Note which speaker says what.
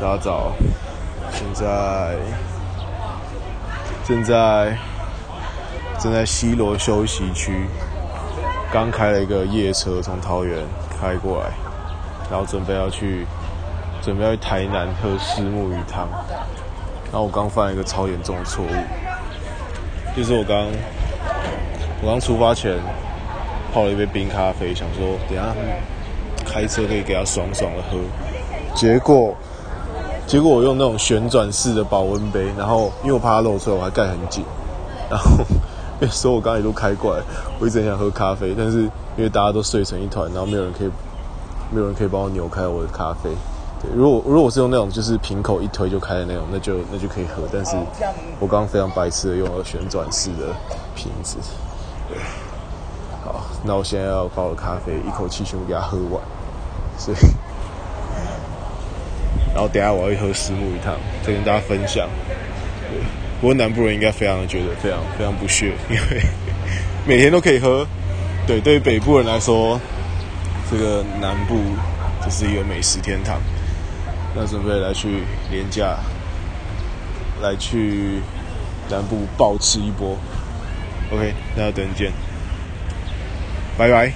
Speaker 1: 大家早，现在正在正在西螺休息区，刚开了一个夜车从桃园开过来，然后准备要去准备要去台南喝虱目鱼汤。然后我刚犯了一个超严重的错误，就是我刚我刚出发前泡了一杯冰咖啡，想说等下开车可以给他爽爽的喝，结果。结果我用那种旋转式的保温杯，然后因为我怕它漏出来，我还盖很紧。然后那时候我刚刚一路开过来，我一直很想喝咖啡，但是因为大家都睡成一团，然后没有人可以，没有人可以帮我扭开我的咖啡。对，如果如果是用那种就是瓶口一推就开的那种，那就那就可以喝。但是我刚刚非常白痴的用了旋转式的瓶子。对，好，那我现在要把我的咖啡一口气全部给它喝完，所以。然后等下我要去喝虱目鱼汤，再跟大家分享。不过南部人应该非常的觉得非常非常不屑，因为每天都可以喝。对，对于北部人来说，这个南部就是一个美食天堂。那准备来去廉价，来去南部暴吃一波。OK，那等见，拜拜。